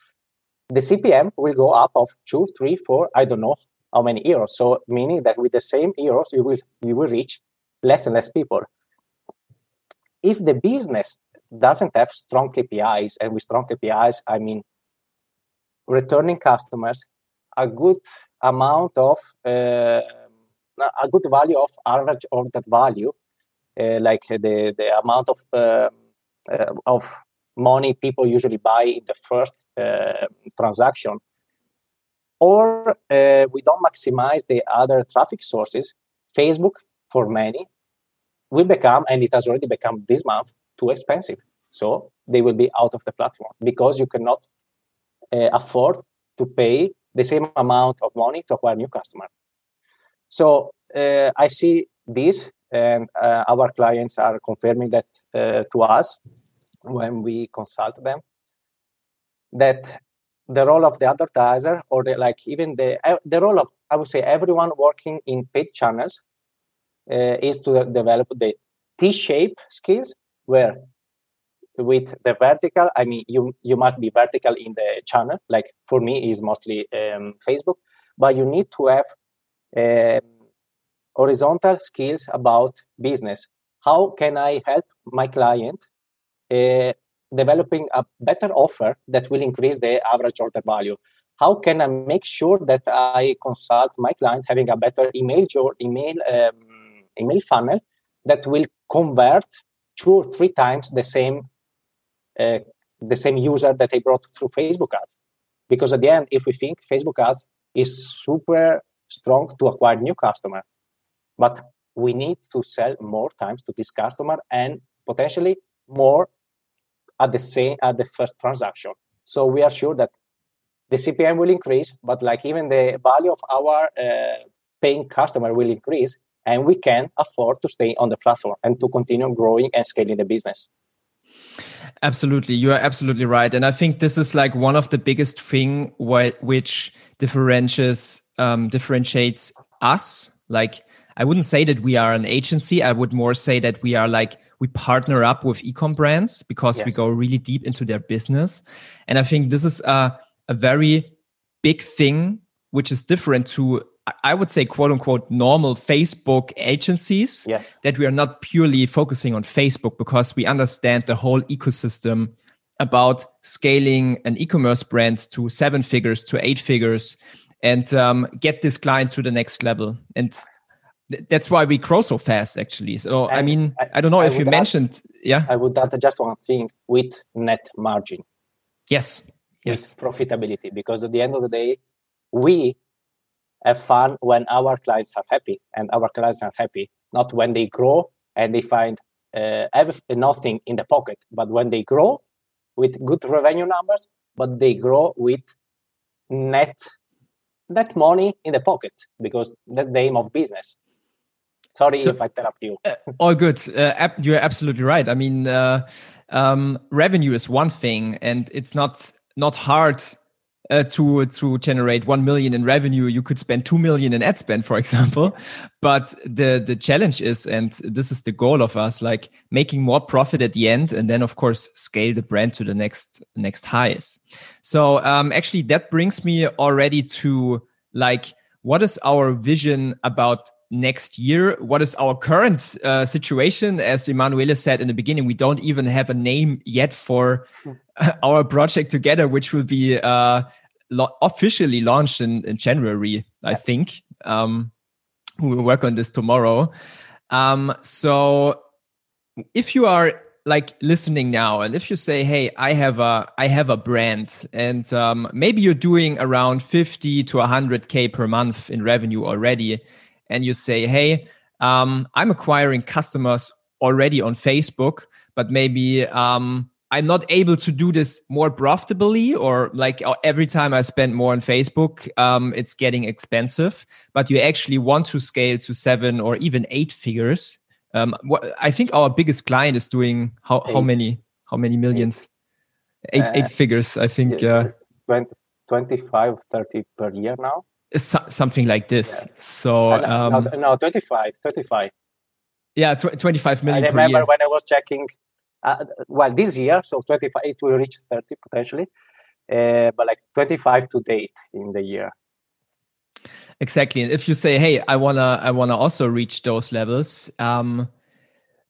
The CPM will go up of two, three, four, I don't know how many euros. So meaning that with the same euros, you will you will reach less and less people. If the business doesn't have strong KPIs, and with strong KPIs, I mean returning customers, a good amount of uh, a good value of average order value, uh, like the the amount of uh, uh of money people usually buy in the first uh, transaction, or uh, we don't maximize the other traffic sources. Facebook, for many, will become, and it has already become this month, too expensive. So they will be out of the platform because you cannot afford to pay the same amount of money to acquire new customer. So uh, I see this, and uh, our clients are confirming that uh, to us when we consult them. That the role of the advertiser, or the, like even the the role of I would say everyone working in paid channels, uh, is to develop the T-shape skills where with the vertical i mean you you must be vertical in the channel. Like for me is mostly um, facebook. But you need to have um, horizontal skills about business. How can i help my client uh, developing a better offer that will increase the average order value how can i make sure that i consult my client having a better email or email um, email funnel that will convert two or three times the same uh, the same user that they brought through Facebook ads. Because at the end, if we think Facebook ads is super strong to acquire new customer, but we need to sell more times to this customer and potentially more at the same at the first transaction. So we are sure that the CPM will increase, but like even the value of our uh, paying customer will increase, and we can afford to stay on the platform and to continue growing and scaling the business. Absolutely, you are absolutely right, and I think this is like one of the biggest thing wh- which differentiates um, differentiates us. Like, I wouldn't say that we are an agency. I would more say that we are like we partner up with ecom brands because yes. we go really deep into their business, and I think this is a a very big thing which is different to I would say, quote unquote, normal Facebook agencies. Yes. That we are not purely focusing on Facebook because we understand the whole ecosystem about scaling an e commerce brand to seven figures, to eight figures, and um, get this client to the next level. And th- that's why we grow so fast, actually. So, and I mean, I, I don't know I if you add, mentioned, yeah. I would add just one thing with net margin. Yes yes. profitability because at the end of the day, we have fun when our clients are happy and our clients are happy, not when they grow and they find uh, nothing in the pocket, but when they grow with good revenue numbers, but they grow with net net money in the pocket because that's the aim of business. Sorry so, if I interrupt you. uh, all good. Uh, you're absolutely right. I mean, uh, um, revenue is one thing, and it's not not hard uh, to to generate one million in revenue, you could spend two million in ad spend, for example. But the the challenge is, and this is the goal of us, like making more profit at the end, and then of course scale the brand to the next next highs. So um, actually, that brings me already to like what is our vision about next year. What is our current uh, situation? As Emanuele said in the beginning, we don't even have a name yet for our project together, which will be uh, officially launched in, in January, I think. Um, we will work on this tomorrow. Um, so if you are like listening now and if you say hey i have a i have a brand and um, maybe you're doing around 50 to 100k per month in revenue already and you say, hey, um, I'm acquiring customers already on Facebook, but maybe um, I'm not able to do this more profitably, or like uh, every time I spend more on Facebook, um, it's getting expensive. But you actually want to scale to seven or even eight figures. Um, what, I think our biggest client is doing how, how many how many millions? Eight, eight uh, figures, I think. Uh, 20, 25, 30 per year now so, something like this. Yeah. So um, no, no, 25, 25. Yeah, tw 25 million. I remember when I was checking. Uh, well, this year, so 25, it will reach 30 potentially, uh, but like 25 to date in the year. Exactly, and if you say, "Hey, I wanna, I wanna also reach those levels," um,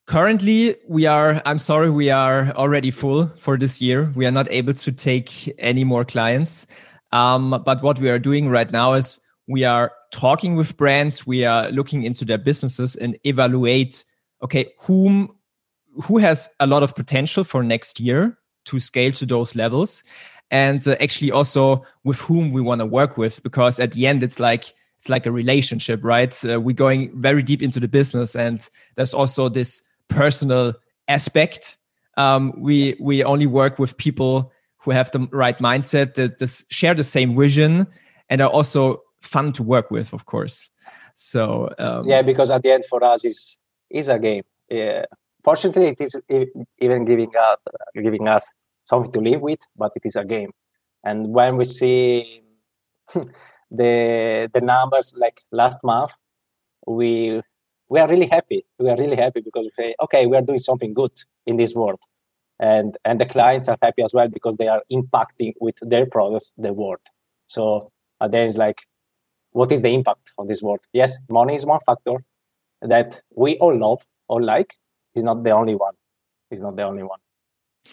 currently we are. I'm sorry, we are already full for this year. We are not able to take any more clients. Um, but what we are doing right now is we are talking with brands, we are looking into their businesses and evaluate, okay, whom who has a lot of potential for next year to scale to those levels. And uh, actually also with whom we want to work with because at the end it's like it's like a relationship right? Uh, we're going very deep into the business and there's also this personal aspect. Um, we we only work with people who have the right mindset that, that share the same vision and are also fun to work with of course. So um, yeah because at the end for us is is a game. Yeah. fortunately it is even giving us giving us something to live with but it is a game. And when we see the the numbers like last month we we are really happy. We are really happy because we say okay we are doing something good in this world and and the clients are happy as well because they are impacting with their products the world. So uh, then it's like what is the impact on this world? Yes money is one factor that we all love or like. Is not the only one. Is not the only one.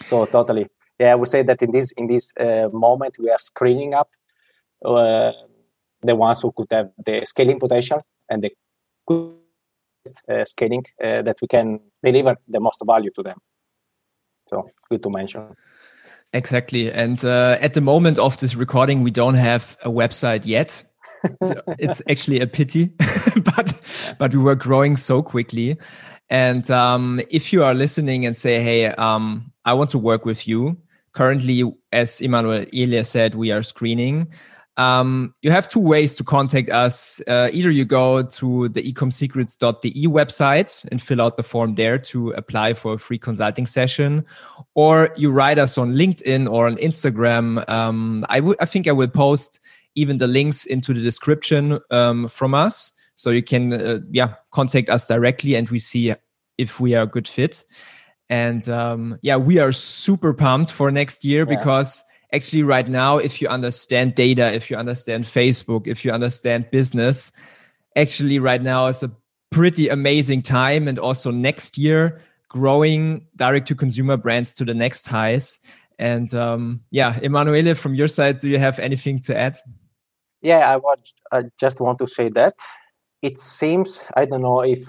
So totally. Yeah i would say that in this in this uh, moment we are screening up uh, the ones who could have the scaling potential and the uh, scaling uh, that we can deliver the most value to them so good to mention. Exactly. And uh, at the moment of this recording, we don't have a website yet. so it's actually a pity, but but we were growing so quickly. And um, if you are listening and say, "Hey, um, I want to work with you," currently, as Emmanuel Elia said, we are screening. Um, you have two ways to contact us. Uh, either you go to the ecomsecrets.de website and fill out the form there to apply for a free consulting session, or you write us on LinkedIn or on Instagram. Um, I, I think I will post even the links into the description um, from us, so you can uh, yeah contact us directly, and we see if we are a good fit. And um, yeah, we are super pumped for next year yeah. because actually right now if you understand data if you understand facebook if you understand business actually right now is a pretty amazing time and also next year growing direct to consumer brands to the next highs. And um, yeah emanuele from your side do you have anything to add? Yeah i, I just want to say that it seems i don't know if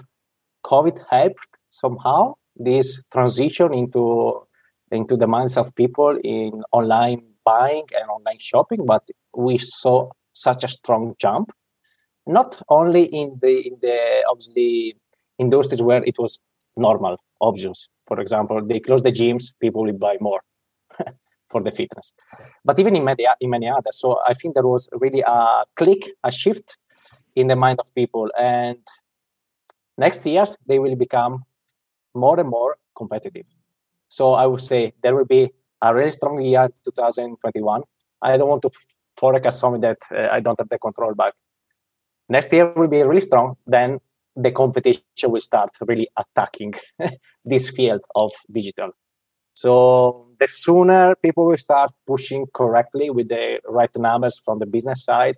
covid helped somehow this transition into into the minds of people in online buying and online shopping, but we saw such a strong jump, not only in the in the obviously industries where it was normal, obvious. For example, they close the gyms, people will buy more for the fitness. But even in many in many others. So I think there was really a click, a shift in the mind of people. And next year they will become more and more competitive. So I would say there will be a really strong year 2021. I don't want to forecast something that uh, I don't have the control back. Next year will be really strong. Then the competition will start really attacking this field of digital. So the sooner people will start pushing correctly with the right numbers from the business side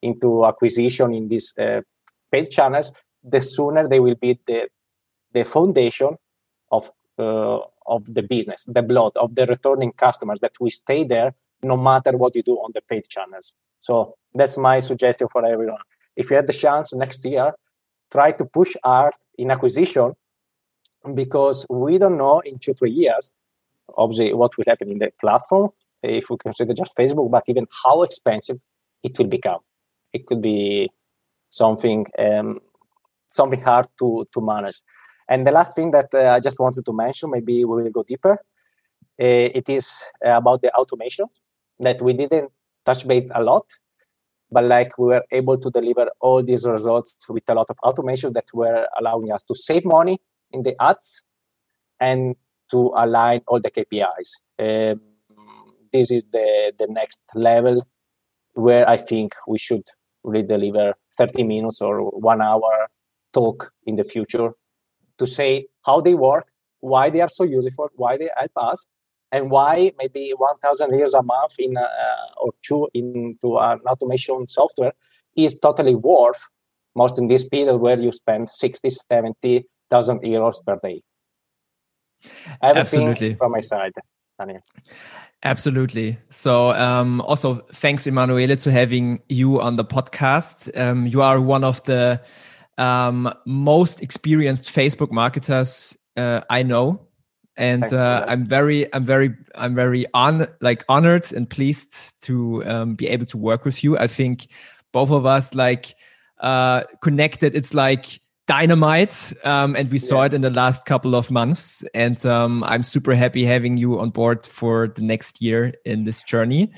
into acquisition in these uh, paid channels, the sooner they will be the the foundation of of the business, the blood of the returning customers that we stay there no matter what you do on the paid channels. So that's my suggestion for everyone. If you have the chance next year, try to push hard in acquisition because we don't know in two, three years, obviously, what will happen in the platform if we consider just Facebook, but even how expensive it will become. It could be something um, something hard to to manage. And the last thing that uh, I just wanted to mention, maybe we will go deeper. Uh, it is about the automation that we didn't touch base a lot, but like we were able to deliver all these results with a lot of automation that were allowing us to save money in the ads and to align all the KPIs. Um, this is the the next level where I think we should really deliver 30 minutes or one hour talk in the future to say how they work, why they are so useful, why they help us, and why maybe 1,000 years a month in uh, or two into an automation software is totally worth most in this period where you spend 60, 70,000 euros per day. Everything Absolutely. from my side, Daniel. Absolutely. So, um, also thanks, Emanuele, to having you on the podcast. Um, you are one of the um, most experienced Facebook marketers uh, I know, and uh, I'm very, I'm very, I'm very on like honored and pleased to um, be able to work with you. I think both of us like uh, connected. It's like dynamite, um, and we saw yeah. it in the last couple of months. And um, I'm super happy having you on board for the next year in this journey.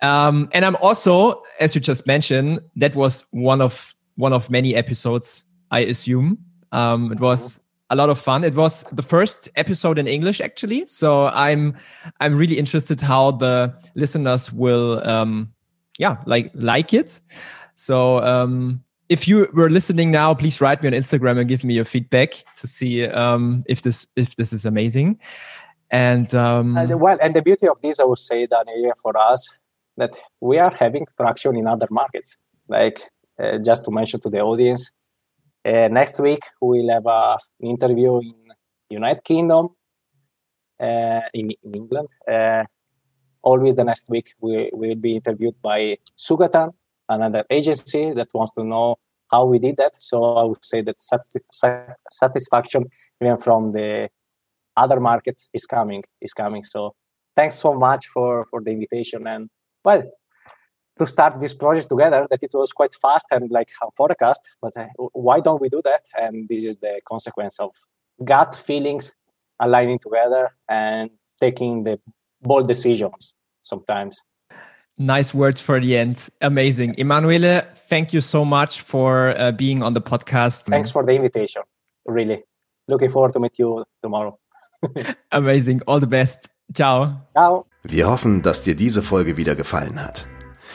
Um, and I'm also, as you just mentioned, that was one of one of many episodes, I assume. Um, it was a lot of fun. It was the first episode in English, actually. So I'm I'm really interested how the listeners will, um, yeah, like like it. So um, if you were listening now, please write me on Instagram and give me your feedback to see um, if this if this is amazing. And, um, and well, and the beauty of this, I would say, Daniel, for us, that we are having traction in other markets. Like just to mention to the audience, uh, next week we will have an interview in United Kingdom, uh, in, in, England. always the next week we will be interviewed by Sugatan, another agency that wants to know how we did that. So I would say that satisfaction even from the other markets is coming is coming. So thanks so much for for the invitation and well to start this project together that it was quite fast and like a forecast but uh, why don't we do that? And this is the consequence of gut feelings aligning together and taking the bold decisions sometimes. Nice words for the end. Amazing. Emanuele thank you so much for uh, being on the podcast. Thanks for the invitation. Really. Looking forward to meet you tomorrow. Amazing. All the best. Ciao. Ciao. Wir hoffen dass dir diese folge wieder gefallen hat